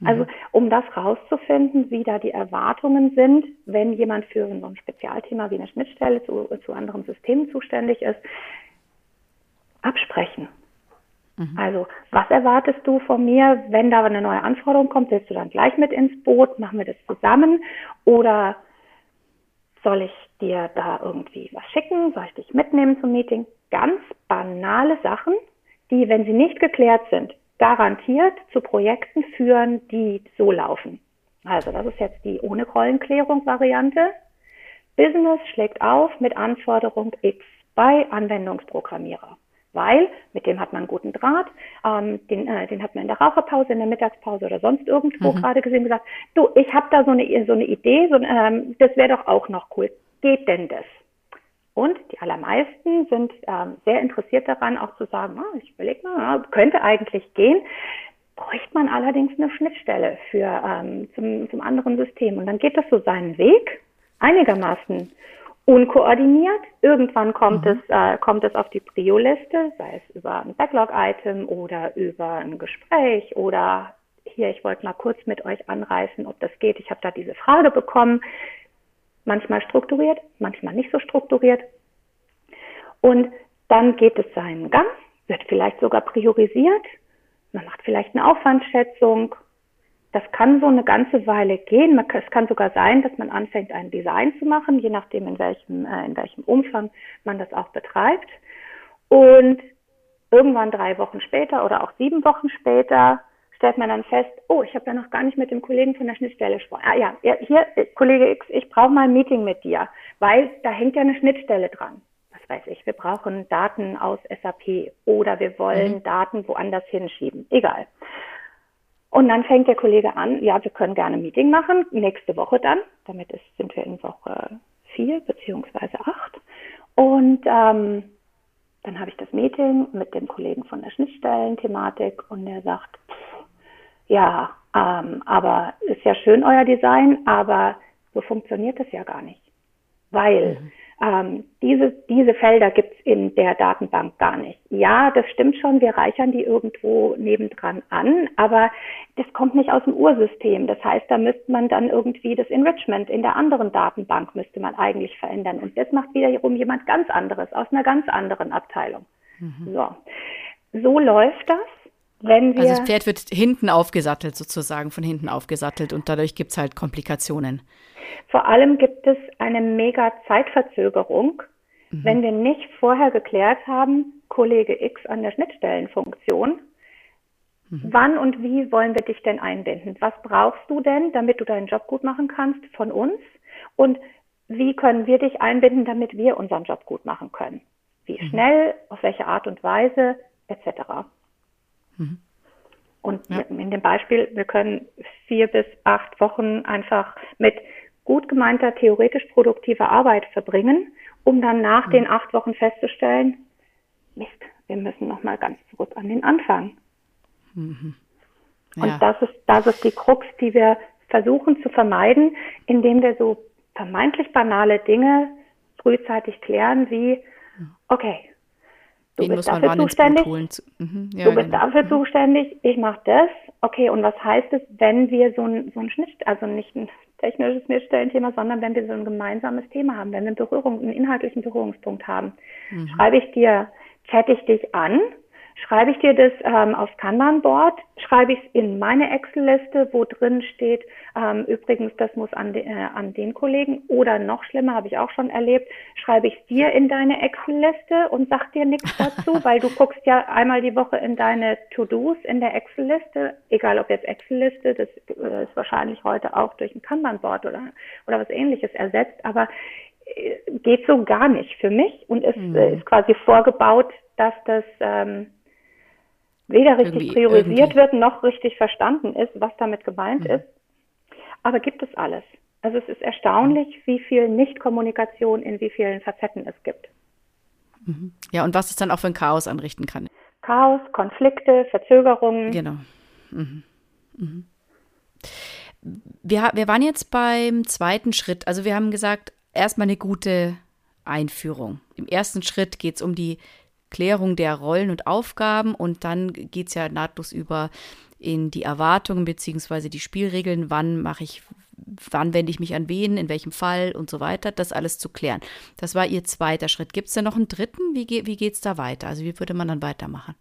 [SPEAKER 2] Mhm. Also um das rauszufinden, wie da die Erwartungen sind, wenn jemand für so ein Spezialthema wie eine Schnittstelle zu, zu anderen Systemen zuständig ist, absprechen. Mhm. Also, was erwartest du von mir, wenn da eine neue Anforderung kommt? Willst du dann gleich mit ins Boot? Machen wir das zusammen? Oder soll ich dir da irgendwie was schicken? Soll ich dich mitnehmen zum Meeting? Ganz banale Sachen, die, wenn sie nicht geklärt sind, garantiert zu Projekten führen, die so laufen. Also, das ist jetzt die ohne Rollenklärung Variante. Business schlägt auf mit Anforderung X bei Anwendungsprogrammierer weil mit dem hat man einen guten Draht, ähm, den, äh, den hat man in der Raucherpause, in der Mittagspause oder sonst irgendwo mhm. gerade gesehen gesagt, du, ich habe da so eine, so eine Idee, so, ähm, das wäre doch auch noch cool. Geht denn das? Und die allermeisten sind ähm, sehr interessiert daran, auch zu sagen, oh, ich überlege mal, könnte eigentlich gehen. Bräuchte man allerdings eine Schnittstelle für ähm, zum, zum anderen System. Und dann geht das so seinen Weg, einigermaßen unkoordiniert. Irgendwann kommt mhm. es äh, kommt es auf die Prio-Liste, sei es über ein Backlog-Item oder über ein Gespräch oder hier, ich wollte mal kurz mit euch anreißen, ob das geht. Ich habe da diese Frage bekommen. Manchmal strukturiert, manchmal nicht so strukturiert. Und dann geht es seinen Gang, wird vielleicht sogar priorisiert. Man macht vielleicht eine Aufwandschätzung das kann so eine ganze Weile gehen. Es kann sogar sein, dass man anfängt, ein Design zu machen, je nachdem, in welchem, äh, in welchem Umfang man das auch betreibt. Und irgendwann drei Wochen später oder auch sieben Wochen später stellt man dann fest, oh, ich habe ja noch gar nicht mit dem Kollegen von der Schnittstelle gesprochen. Ah ja, hier, äh, Kollege X, ich brauche mal ein Meeting mit dir, weil da hängt ja eine Schnittstelle dran. Was weiß ich, wir brauchen Daten aus SAP oder wir wollen mhm. Daten woanders hinschieben. Egal. Und dann fängt der Kollege an, ja, wir können gerne ein Meeting machen, nächste Woche dann. Damit ist, sind wir in Woche vier beziehungsweise acht. Und ähm, dann habe ich das Meeting mit dem Kollegen von der Schnittstellenthematik und der sagt, ja, ähm, aber ist ja schön euer Design, aber so funktioniert das ja gar nicht. Weil mhm. Ähm, diese, diese Felder gibt's in der Datenbank gar nicht. Ja, das stimmt schon, wir reichern die irgendwo nebendran an, aber das kommt nicht aus dem Ursystem. Das heißt, da müsste man dann irgendwie das Enrichment in der anderen Datenbank müsste man eigentlich verändern. Und das macht wiederum jemand ganz anderes aus einer ganz anderen Abteilung. Mhm. So. so läuft das. Wenn wir,
[SPEAKER 1] also das Pferd wird hinten aufgesattelt, sozusagen von hinten aufgesattelt und dadurch gibt's halt Komplikationen.
[SPEAKER 2] Vor allem gibt es eine mega Zeitverzögerung, mhm. wenn wir nicht vorher geklärt haben, Kollege X an der Schnittstellenfunktion, mhm. wann und wie wollen wir dich denn einbinden? Was brauchst du denn, damit du deinen Job gut machen kannst von uns? Und wie können wir dich einbinden, damit wir unseren Job gut machen können? Wie mhm. schnell, auf welche Art und Weise, etc. Mhm. Und ja. in dem Beispiel, wir können vier bis acht Wochen einfach mit gut gemeinter theoretisch produktiver Arbeit verbringen, um dann nach mhm. den acht Wochen festzustellen, Mist, wir müssen nochmal ganz zurück an den Anfang. Mhm. Ja. Und das ist, das ist die Krux, die wir versuchen zu vermeiden, indem wir so vermeintlich banale Dinge frühzeitig klären, wie, okay, du Wen bist dafür zuständig, mhm. ja, du bist genau. dafür mhm. zuständig, ich mache das, okay, und was heißt es, wenn wir so ein, so ein Schnitt, also nicht ein technisches Schnittstellenthema, sondern wenn wir so ein gemeinsames Thema haben, wenn wir Berührung, einen inhaltlichen Berührungspunkt haben, mhm. schreibe ich dir, chatte ich dich an, Schreibe ich dir das ähm, aufs Kanban-Board, schreibe ich es in meine Excel-Liste, wo drin steht, ähm, übrigens, das muss an, de, äh, an den Kollegen oder noch schlimmer, habe ich auch schon erlebt, schreibe ich es dir in deine Excel-Liste und sag dir nichts dazu, weil du guckst ja einmal die Woche in deine To-Dos in der Excel-Liste, egal ob jetzt Excel-Liste, das äh, ist wahrscheinlich heute auch durch ein Kanban-Board oder, oder was ähnliches ersetzt, aber äh, geht so gar nicht für mich und ist, mhm. ist quasi vorgebaut, dass das ähm, weder richtig priorisiert irgendwie. wird noch richtig verstanden ist, was damit gemeint mhm. ist. Aber gibt es alles. Also es ist erstaunlich, wie viel Nichtkommunikation in wie vielen Facetten es gibt.
[SPEAKER 1] Mhm. Ja, und was es dann auch für ein Chaos anrichten kann.
[SPEAKER 2] Chaos, Konflikte, Verzögerungen.
[SPEAKER 1] Genau. Mhm. Mhm. Wir, wir waren jetzt beim zweiten Schritt. Also wir haben gesagt, erstmal eine gute Einführung. Im ersten Schritt geht es um die Klärung der Rollen und Aufgaben und dann geht es ja nahtlos über in die Erwartungen beziehungsweise die Spielregeln, wann mache ich, wann wende ich mich an wen, in welchem Fall und so weiter, das alles zu klären. Das war Ihr zweiter Schritt. Gibt es denn noch einen dritten? Wie, wie geht es da weiter? Also wie würde man dann weitermachen?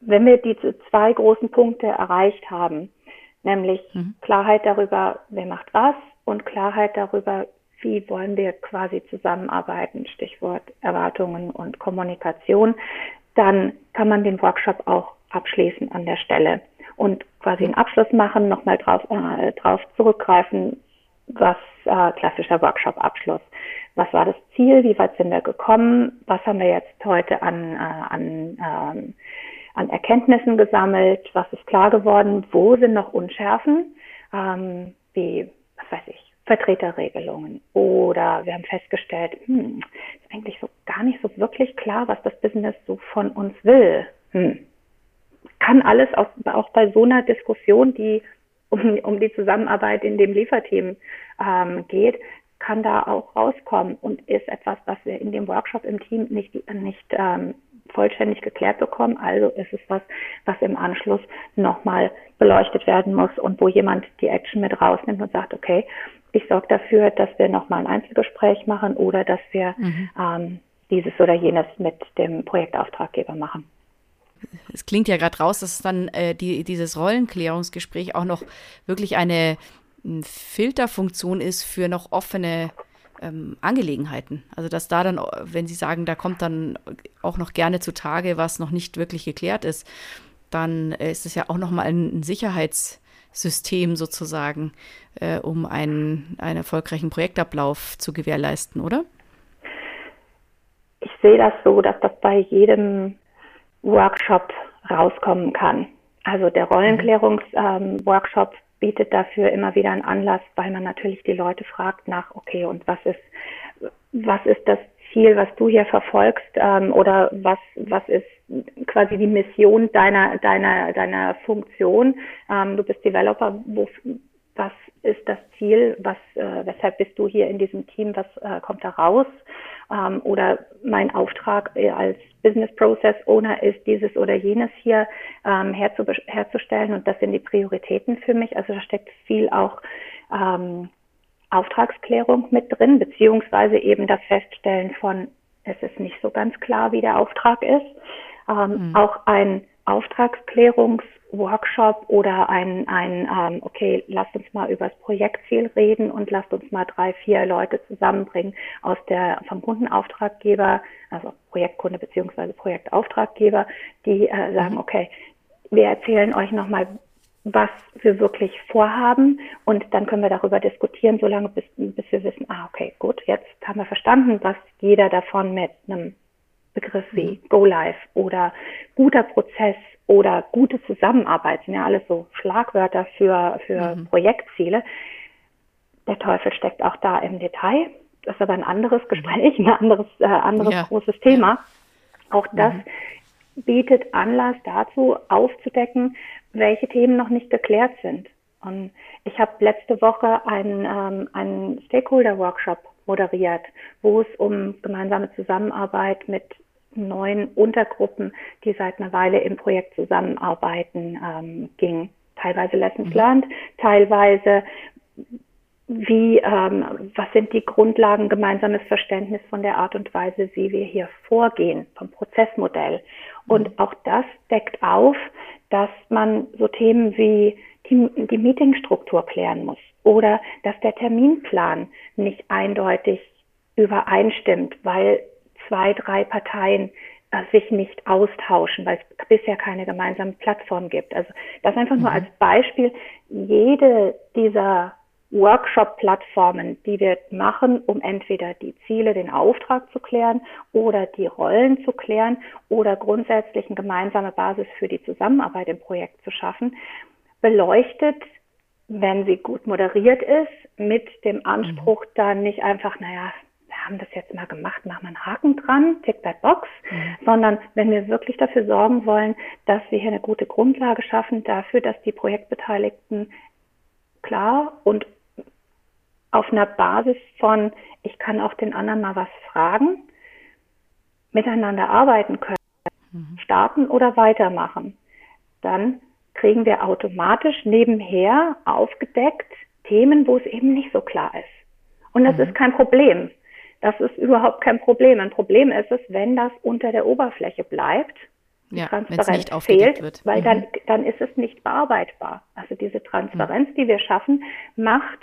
[SPEAKER 2] Wenn wir diese zwei großen Punkte erreicht haben, nämlich mhm. Klarheit darüber, wer macht was und Klarheit darüber, wie wollen wir quasi zusammenarbeiten, Stichwort Erwartungen und Kommunikation, dann kann man den Workshop auch abschließen an der Stelle und quasi einen Abschluss machen, nochmal drauf, äh, drauf zurückgreifen, was äh, klassischer Workshop-Abschluss. Was war das Ziel? Wie weit sind wir gekommen? Was haben wir jetzt heute an, äh, an, ähm, an Erkenntnissen gesammelt? Was ist klar geworden? Wo sind noch Unschärfen? Ähm, wie, was weiß ich, Vertreterregelungen. Oder wir haben festgestellt, hm, ist eigentlich so gar nicht so wirklich klar, was das Business so von uns will. Hm. Kann alles auch, auch bei so einer Diskussion, die um, um die Zusammenarbeit in dem Lieferteam ähm, geht, kann da auch rauskommen und ist etwas, was wir in dem Workshop im Team nicht, nicht ähm, vollständig geklärt bekommen. Also ist es was, was im Anschluss nochmal beleuchtet werden muss und wo jemand die Action mit rausnimmt und sagt, okay, ich sorge dafür, dass wir nochmal ein Einzelgespräch machen oder dass wir mhm. ähm, dieses oder jenes mit dem Projektauftraggeber machen.
[SPEAKER 1] Es klingt ja gerade raus, dass dann äh, die, dieses Rollenklärungsgespräch auch noch wirklich eine Filterfunktion ist für noch offene ähm, Angelegenheiten. Also dass da dann, wenn Sie sagen, da kommt dann auch noch gerne zutage, was noch nicht wirklich geklärt ist, dann ist es ja auch noch mal ein, ein Sicherheits System sozusagen, äh, um einen, einen erfolgreichen Projektablauf zu gewährleisten, oder?
[SPEAKER 2] Ich sehe das so, dass das bei jedem Workshop rauskommen kann. Also der Rollenklärungsworkshop ähm, bietet dafür immer wieder einen Anlass, weil man natürlich die Leute fragt nach, okay, und was ist, was ist das Ziel, was du hier verfolgst, ähm, oder was, was ist quasi die Mission deiner, deiner, deiner Funktion. Ähm, du bist Developer, wo, was ist das Ziel, was, äh, weshalb bist du hier in diesem Team, was äh, kommt da raus? Ähm, oder mein Auftrag äh, als Business Process Owner ist, dieses oder jenes hier ähm, herzu, herzustellen und das sind die Prioritäten für mich. Also da steckt viel auch ähm, Auftragsklärung mit drin, beziehungsweise eben das Feststellen von, es ist nicht so ganz klar, wie der Auftrag ist ähm, mhm. auch ein Auftragsklärungsworkshop oder ein, ein ähm, okay, lasst uns mal über das Projektziel reden und lasst uns mal drei, vier Leute zusammenbringen aus der vom Kundenauftraggeber, also Projektkunde beziehungsweise Projektauftraggeber, die äh, sagen, mhm. okay, wir erzählen euch nochmal, was wir wirklich vorhaben und dann können wir darüber diskutieren, solange bis, bis wir wissen, ah, okay, gut, jetzt haben wir verstanden, was jeder davon mit einem Begriff wie Go Live oder guter Prozess oder gute Zusammenarbeit sind ja alles so Schlagwörter für, für mhm. Projektziele. Der Teufel steckt auch da im Detail. Das ist aber ein anderes. Gespräch, ein anderes, äh, anderes ja. großes Thema. Auch das mhm. bietet Anlass dazu, aufzudecken, welche Themen noch nicht geklärt sind. Und ich habe letzte Woche einen, ähm, einen Stakeholder-Workshop moderiert, wo es um gemeinsame Zusammenarbeit mit neuen Untergruppen, die seit einer Weile im Projekt zusammenarbeiten, ähm, ging. Teilweise Lessons mhm. learned, teilweise wie, ähm, was sind die Grundlagen, gemeinsames Verständnis von der Art und Weise, wie wir hier vorgehen, vom Prozessmodell. Und mhm. auch das deckt auf, dass man so Themen wie die, die Meetingstruktur klären muss oder dass der Terminplan nicht eindeutig übereinstimmt, weil zwei, drei Parteien äh, sich nicht austauschen, weil es bisher keine gemeinsame Plattform gibt. Also das einfach nur mhm. als Beispiel. Jede dieser Workshop-Plattformen, die wir machen, um entweder die Ziele, den Auftrag zu klären oder die Rollen zu klären oder grundsätzlich eine gemeinsame Basis für die Zusammenarbeit im Projekt zu schaffen, beleuchtet, wenn sie gut moderiert ist, mit dem Anspruch mhm. dann nicht einfach, naja, haben das jetzt mal gemacht, machen wir einen Haken dran, tick that box, mhm. sondern wenn wir wirklich dafür sorgen wollen, dass wir hier eine gute Grundlage schaffen dafür, dass die Projektbeteiligten klar und auf einer Basis von, ich kann auch den anderen mal was fragen, miteinander arbeiten können, mhm. starten oder weitermachen, dann kriegen wir automatisch nebenher aufgedeckt Themen, wo es eben nicht so klar ist. Und das mhm. ist kein Problem. Das ist überhaupt kein Problem. Ein Problem ist es, wenn das unter der Oberfläche bleibt,
[SPEAKER 1] ja, Transparenz fehlt,
[SPEAKER 2] wird. weil mhm. dann, dann ist es nicht bearbeitbar. Also diese Transparenz, mhm. die wir schaffen, macht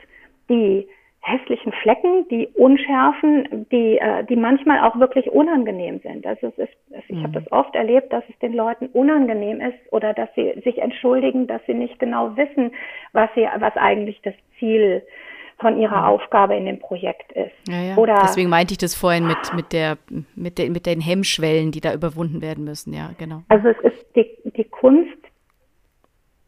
[SPEAKER 2] die hässlichen Flecken, die Unschärfen, die, äh, die manchmal auch wirklich unangenehm sind. Also es ist, ich mhm. habe das oft erlebt, dass es den Leuten unangenehm ist oder dass sie sich entschuldigen, dass sie nicht genau wissen, was sie, was eigentlich das Ziel von ihrer mhm. Aufgabe in dem Projekt ist.
[SPEAKER 1] Ja, ja. Oder Deswegen meinte ich das vorhin mit, mit, der, mit, der, mit den Hemmschwellen, die da überwunden werden müssen. Ja, genau.
[SPEAKER 2] Also es ist die, die Kunst,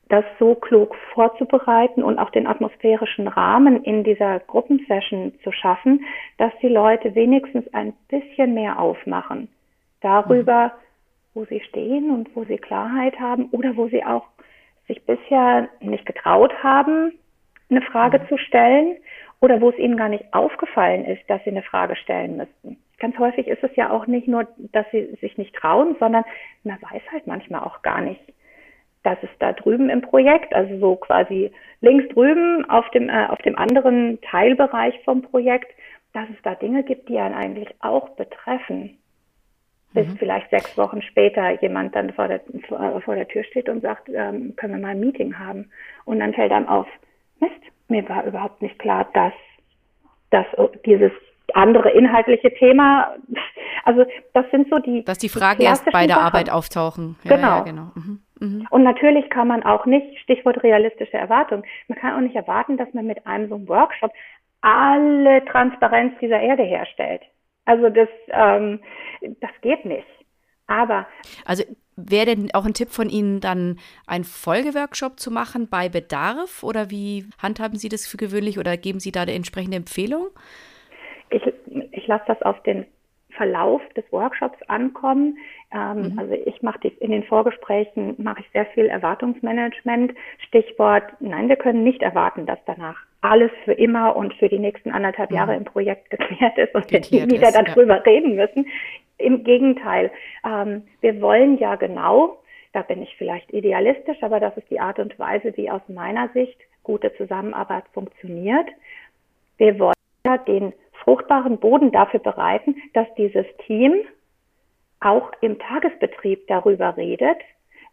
[SPEAKER 2] das so klug vorzubereiten und auch den atmosphärischen Rahmen in dieser Gruppensession zu schaffen, dass die Leute wenigstens ein bisschen mehr aufmachen darüber, wo sie stehen und wo sie Klarheit haben oder wo sie auch sich bisher nicht getraut haben, eine Frage mhm. zu stellen oder wo es ihnen gar nicht aufgefallen ist, dass sie eine Frage stellen müssten. Ganz häufig ist es ja auch nicht nur, dass sie sich nicht trauen, sondern man weiß halt manchmal auch gar nicht, dass es da drüben im Projekt, also so quasi links drüben auf dem, äh, auf dem anderen Teilbereich vom Projekt, dass es da Dinge gibt, die einen eigentlich auch betreffen. Bis mhm. vielleicht sechs Wochen später jemand dann vor der, vor der Tür steht und sagt, ähm, können wir mal ein Meeting haben. Und dann fällt einem auf, Mist, mir war überhaupt nicht klar, dass, dass dieses andere inhaltliche Thema, also das sind so die.
[SPEAKER 1] Dass die Fragen erst bei der Sachen. Arbeit auftauchen.
[SPEAKER 2] Ja, genau. Ja, genau. Mhm. Mhm. Und natürlich kann man auch nicht, Stichwort realistische Erwartung, man kann auch nicht erwarten, dass man mit einem so einem Workshop alle Transparenz dieser Erde herstellt. Also das, ähm, das geht nicht. Aber.
[SPEAKER 1] Also wäre denn auch ein Tipp von Ihnen, dann einen Folgeworkshop zu machen bei Bedarf? Oder wie handhaben Sie das für gewöhnlich oder geben Sie da eine entsprechende Empfehlung?
[SPEAKER 2] Ich, ich lasse das auf den Verlauf des Workshops ankommen. Ähm, mhm. Also ich mache in den Vorgesprächen mache ich sehr viel Erwartungsmanagement. Stichwort: Nein, wir können nicht erwarten, dass danach alles für immer und für die nächsten anderthalb Jahre mhm. im Projekt geklärt ist und wir nie wieder darüber ja. reden müssen. Im Gegenteil, ähm, wir wollen ja genau, da bin ich vielleicht idealistisch, aber das ist die Art und Weise, wie aus meiner Sicht gute Zusammenarbeit funktioniert. Wir wollen ja den fruchtbaren Boden dafür bereiten, dass dieses Team auch im Tagesbetrieb darüber redet,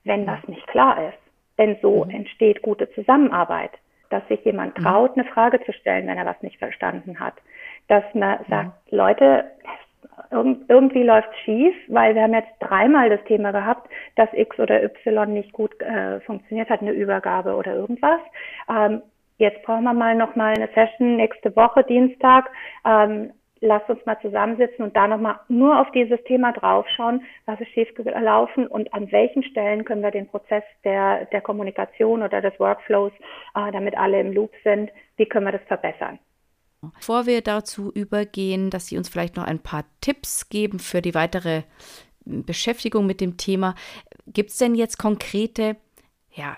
[SPEAKER 2] wenn das nicht klar ist. Denn so mhm. entsteht gute Zusammenarbeit, dass sich jemand mhm. traut, eine Frage zu stellen, wenn er was nicht verstanden hat. Dass man sagt, ja. Leute, irgendwie läuft schief, weil wir haben jetzt dreimal das Thema gehabt, dass X oder Y nicht gut äh, funktioniert hat, eine Übergabe oder irgendwas. Ähm, jetzt brauchen wir mal noch mal eine Session nächste Woche, Dienstag. Ähm, lasst uns mal zusammensitzen und da nochmal nur auf dieses Thema draufschauen, was ist schiefgelaufen und an welchen Stellen können wir den Prozess der, der Kommunikation oder des Workflows, äh, damit alle im Loop sind, wie können wir das verbessern.
[SPEAKER 1] Bevor wir dazu übergehen, dass Sie uns vielleicht noch ein paar Tipps geben für die weitere Beschäftigung mit dem Thema, gibt es denn jetzt konkrete ja,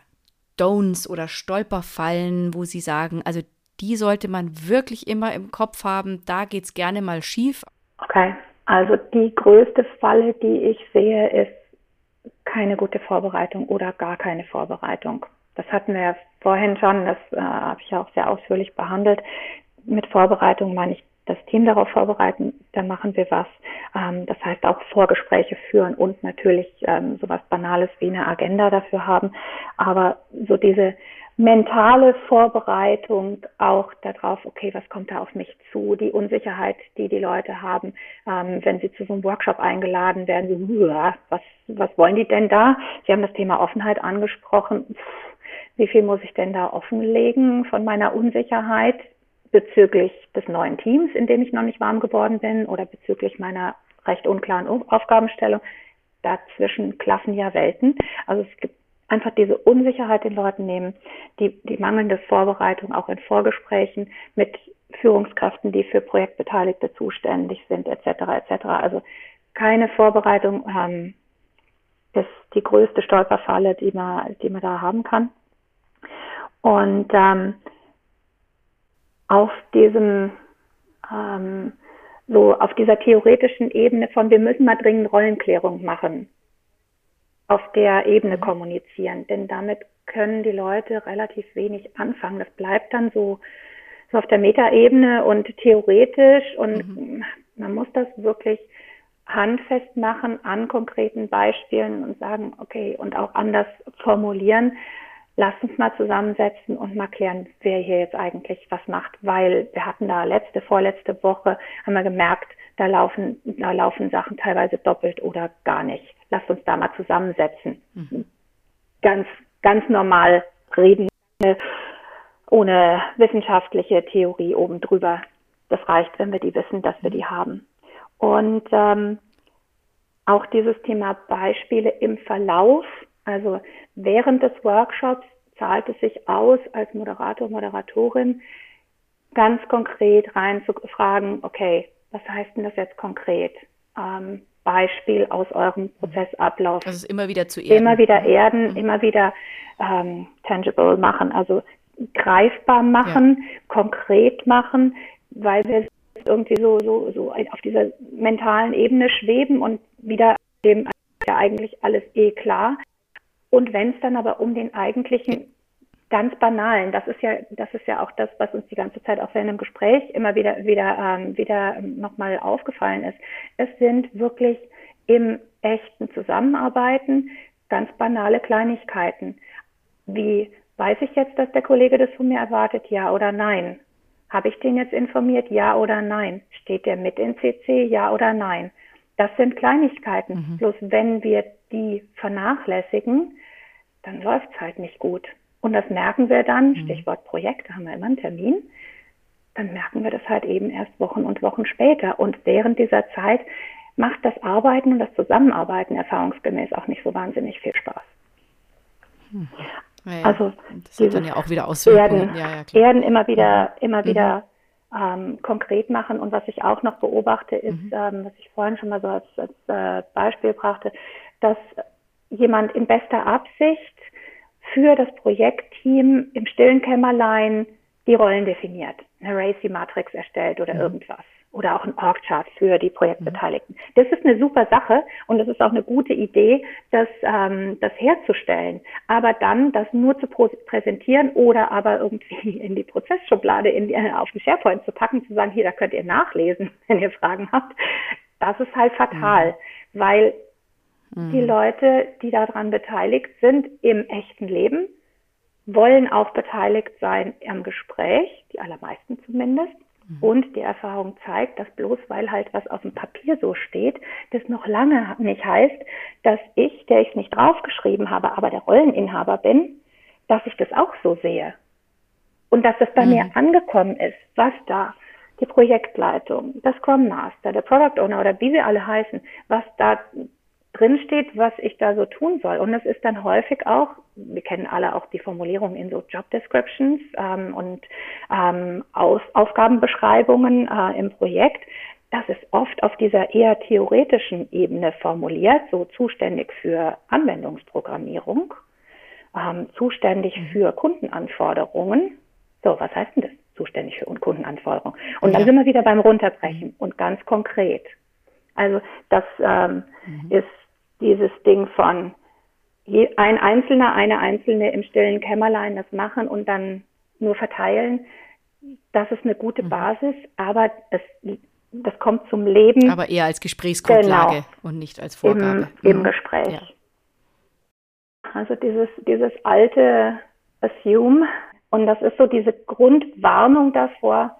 [SPEAKER 1] Don'ts oder Stolperfallen, wo Sie sagen, also die sollte man wirklich immer im Kopf haben, da geht es gerne mal schief?
[SPEAKER 2] Okay, also die größte Falle, die ich sehe, ist keine gute Vorbereitung oder gar keine Vorbereitung. Das hatten wir ja vorhin schon, das äh, habe ich ja auch sehr ausführlich behandelt. Mit Vorbereitung meine ich das Team darauf vorbereiten, dann machen wir was. Ähm, das heißt auch Vorgespräche führen und natürlich ähm, sowas Banales wie eine Agenda dafür haben. Aber so diese mentale Vorbereitung auch darauf, okay, was kommt da auf mich zu, die Unsicherheit, die die Leute haben, ähm, wenn sie zu so einem Workshop eingeladen werden, so, was, was wollen die denn da? Sie haben das Thema Offenheit angesprochen. Wie viel muss ich denn da offenlegen von meiner Unsicherheit bezüglich des neuen Teams, in dem ich noch nicht warm geworden bin oder bezüglich meiner recht unklaren Aufgabenstellung? Dazwischen klaffen ja Welten. Also es gibt einfach diese Unsicherheit den Leuten nehmen, die, die mangelnde Vorbereitung auch in Vorgesprächen mit Führungskräften, die für Projektbeteiligte zuständig sind, etc. etc. Also keine Vorbereitung ähm, ist die größte Stolperfalle, die man, die man da haben kann. Und ähm, auf diesem ähm, so auf dieser theoretischen Ebene von wir müssen mal dringend Rollenklärung machen auf der Ebene kommunizieren, denn damit können die Leute relativ wenig anfangen. Das bleibt dann so, so auf der Metaebene und theoretisch und mhm. man muss das wirklich handfest machen an konkreten Beispielen und sagen, okay, und auch anders formulieren. Lasst uns mal zusammensetzen und mal klären, wer hier jetzt eigentlich was macht, weil wir hatten da letzte, vorletzte Woche, haben wir gemerkt, da laufen, da laufen Sachen teilweise doppelt oder gar nicht lasst uns da mal zusammensetzen. Mhm. Ganz, ganz normal reden, ohne wissenschaftliche Theorie oben drüber. Das reicht, wenn wir die wissen, dass wir die haben. Und ähm, auch dieses Thema Beispiele im Verlauf, also während des Workshops zahlt es sich aus, als Moderator, Moderatorin ganz konkret reinzufragen, okay, was heißt denn das jetzt konkret? Ähm, Beispiel aus eurem Prozessablauf.
[SPEAKER 1] Also immer wieder zu erden.
[SPEAKER 2] Immer wieder erden, mhm. immer wieder ähm, tangible machen, also greifbar machen, ja. konkret machen, weil wir irgendwie so, so, so auf dieser mentalen Ebene schweben und wieder dem ja eigentlich alles eh klar. Und wenn es dann aber um den eigentlichen ganz banalen, das ist ja, das ist ja auch das, was uns die ganze Zeit auch in einem Gespräch immer wieder, wieder, ähm, wieder nochmal aufgefallen ist. Es sind wirklich im echten Zusammenarbeiten ganz banale Kleinigkeiten. Wie weiß ich jetzt, dass der Kollege das von mir erwartet? Ja oder nein? Habe ich den jetzt informiert? Ja oder nein? Steht der mit in CC? Ja oder nein? Das sind Kleinigkeiten. Mhm. Bloß wenn wir die vernachlässigen, dann läuft es halt nicht gut. Und das merken wir dann, mhm. Stichwort Projekt, da haben wir immer einen Termin, dann merken wir das halt eben erst Wochen und Wochen später. Und während dieser Zeit macht das Arbeiten und das Zusammenarbeiten erfahrungsgemäß auch nicht so wahnsinnig viel Spaß.
[SPEAKER 1] Hm. Ja, also das hat dann ja auch wieder Auswirkungen.
[SPEAKER 2] Erden, ja, ja, Erden immer wieder, mhm. immer wieder mhm. Ähm, konkret machen. Und was ich auch noch beobachte, ist, mhm. ähm, was ich vorhin schon mal so als, als äh, Beispiel brachte, dass jemand in bester Absicht für das Projektteam im stillen Kämmerlein die Rollen definiert, eine Racy-Matrix erstellt oder mhm. irgendwas. Oder auch ein Org-Chart für die Projektbeteiligten. Mhm. Das ist eine super Sache und das ist auch eine gute Idee, das, ähm, das herzustellen. Aber dann das nur zu präsentieren oder aber irgendwie in die Prozessschublade in die, äh, auf den SharePoint zu packen, zu sagen, hier, da könnt ihr nachlesen, wenn ihr Fragen habt, das ist halt fatal, mhm. weil die mhm. Leute, die daran beteiligt sind im echten Leben, wollen auch beteiligt sein am Gespräch, die allermeisten zumindest. Mhm. Und die Erfahrung zeigt, dass bloß weil halt was auf dem Papier so steht, das noch lange nicht heißt, dass ich, der ich es nicht draufgeschrieben habe, aber der Rolleninhaber bin, dass ich das auch so sehe. Und dass es bei mhm. mir angekommen ist, was da die Projektleitung, das Scrum Master, der Product Owner oder wie sie alle heißen, was da drinsteht, was ich da so tun soll. Und es ist dann häufig auch, wir kennen alle auch die Formulierung in so Job Descriptions ähm, und ähm, Aus Aufgabenbeschreibungen äh, im Projekt. Das ist oft auf dieser eher theoretischen Ebene formuliert, so zuständig für Anwendungsprogrammierung, ähm, zuständig mhm. für Kundenanforderungen. So, was heißt denn das? Zuständig für Kundenanforderungen. Und dann ja. sind wir wieder beim Runterbrechen und ganz konkret. Also das ähm, mhm. ist dieses Ding von ein Einzelner, eine Einzelne im stillen Kämmerlein das machen und dann nur verteilen, das ist eine gute mhm. Basis, aber es, das kommt zum Leben.
[SPEAKER 1] Aber eher als Gesprächsgrundlage genau, und nicht als Vorgabe.
[SPEAKER 2] Im, im mhm. Gespräch. Ja. Also dieses, dieses alte Assume, und das ist so diese Grundwarnung davor,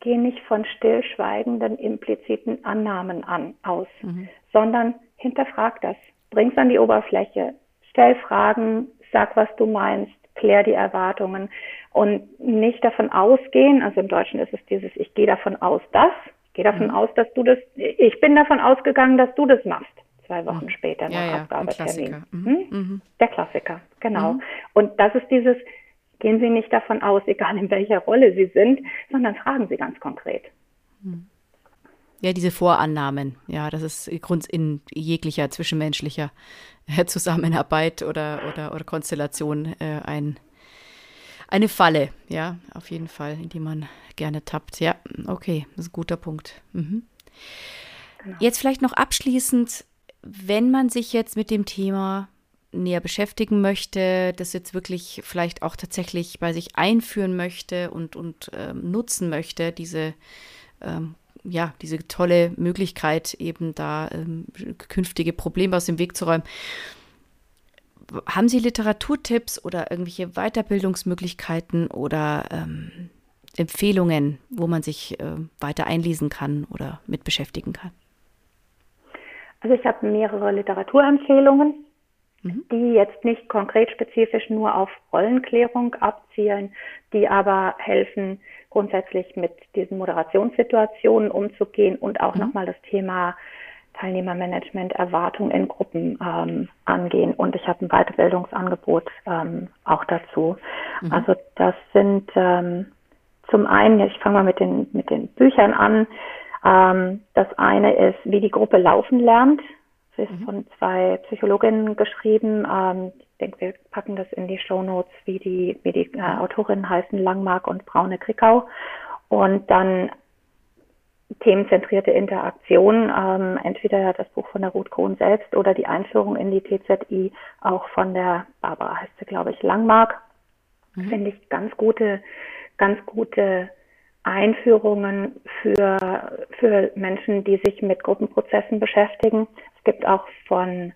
[SPEAKER 2] geh nicht von stillschweigenden, impliziten Annahmen an, aus, mhm. sondern hinterfrag das, bring's an die Oberfläche, stell Fragen, sag, was du meinst, klär die Erwartungen und nicht davon ausgehen, also im Deutschen ist es dieses, ich gehe davon aus, dass, ich gehe davon mhm. aus, dass du das, ich bin davon ausgegangen, dass du das machst. Zwei Wochen mhm. später nach ja, Abgabetermin. Mhm. Hm? Mhm. Der Klassiker, genau. Mhm. Und das ist dieses, gehen Sie nicht davon aus, egal in welcher Rolle Sie sind, sondern fragen Sie ganz konkret.
[SPEAKER 1] Ja, diese Vorannahmen, ja, das ist Grund in jeglicher zwischenmenschlicher äh, Zusammenarbeit oder, oder, oder Konstellation äh, ein, eine Falle, ja, auf jeden Fall, in die man gerne tappt. Ja, okay, das ist ein guter Punkt. Mhm. Genau. Jetzt vielleicht noch abschließend, wenn man sich jetzt mit dem Thema näher beschäftigen möchte, das jetzt wirklich vielleicht auch tatsächlich bei sich einführen möchte und, und ähm, nutzen möchte, diese, ähm, ja, diese tolle Möglichkeit, eben da ähm, künftige Probleme aus dem Weg zu räumen. Haben Sie Literaturtipps oder irgendwelche Weiterbildungsmöglichkeiten oder ähm, Empfehlungen, wo man sich äh, weiter einlesen kann oder mit beschäftigen kann?
[SPEAKER 2] Also ich habe mehrere Literaturempfehlungen, mhm. die jetzt nicht konkret spezifisch nur auf Rollenklärung abzielen, die aber helfen, grundsätzlich mit diesen Moderationssituationen umzugehen und auch mhm. nochmal das Thema Teilnehmermanagement, Erwartungen in Gruppen ähm, angehen. Und ich habe ein Weiterbildungsangebot ähm, auch dazu. Mhm. Also das sind ähm, zum einen, ich fange mal mit den, mit den Büchern an. Ähm, das eine ist, wie die Gruppe laufen lernt. Das ist mhm. von zwei Psychologinnen geschrieben. Ähm, denke, wir packen das in die Show Notes, wie die, wie die äh, Autorinnen heißen, Langmark und Braune Krickau. Und dann themenzentrierte Interaktion, ähm, entweder das Buch von der Ruth Kohn selbst oder die Einführung in die TZI, auch von der Barbara heißt sie, glaube ich, Langmark. Mhm. Finde ich ganz gute, ganz gute Einführungen für, für Menschen, die sich mit Gruppenprozessen beschäftigen. Es gibt auch von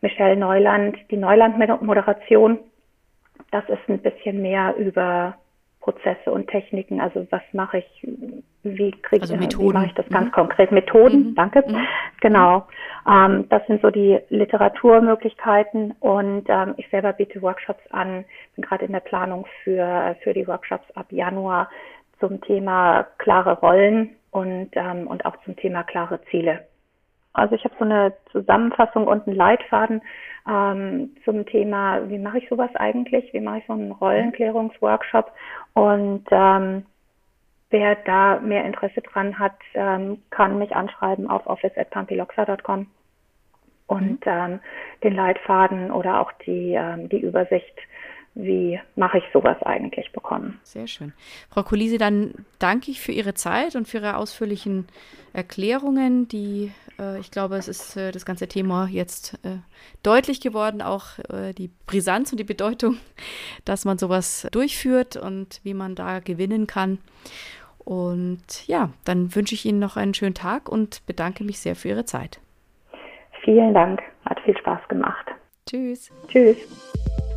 [SPEAKER 2] Michelle Neuland die Neuland-Moderation. Das ist ein bisschen mehr über Prozesse und Techniken. Also was mache ich, wie kriege also wie mache ich das ganz mhm. konkret? Methoden, mhm. danke. Mhm. Genau. Ähm, das sind so die Literaturmöglichkeiten und ähm, ich selber biete Workshops an, bin gerade in der Planung für, für die Workshops ab Januar zum Thema klare Rollen und, ähm, und auch zum Thema klare Ziele. Also ich habe so eine Zusammenfassung und einen Leitfaden ähm, zum Thema, wie mache ich sowas eigentlich? Wie mache ich so einen Rollenklärungsworkshop? Und ähm, wer da mehr Interesse dran hat, ähm, kann mich anschreiben auf office.pampiloxa.com und mhm. ähm, den Leitfaden oder auch die, ähm, die Übersicht wie mache ich sowas eigentlich bekommen.
[SPEAKER 1] Sehr schön. Frau Kulisi, dann danke ich für Ihre Zeit und für Ihre ausführlichen Erklärungen, die, äh, ich glaube, es ist äh, das ganze Thema jetzt äh, deutlich geworden, auch äh, die Brisanz und die Bedeutung, dass man sowas durchführt und wie man da gewinnen kann. Und ja, dann wünsche ich Ihnen noch einen schönen Tag und bedanke mich sehr für Ihre Zeit.
[SPEAKER 2] Vielen Dank, hat viel Spaß gemacht.
[SPEAKER 1] Tschüss.
[SPEAKER 2] Tschüss.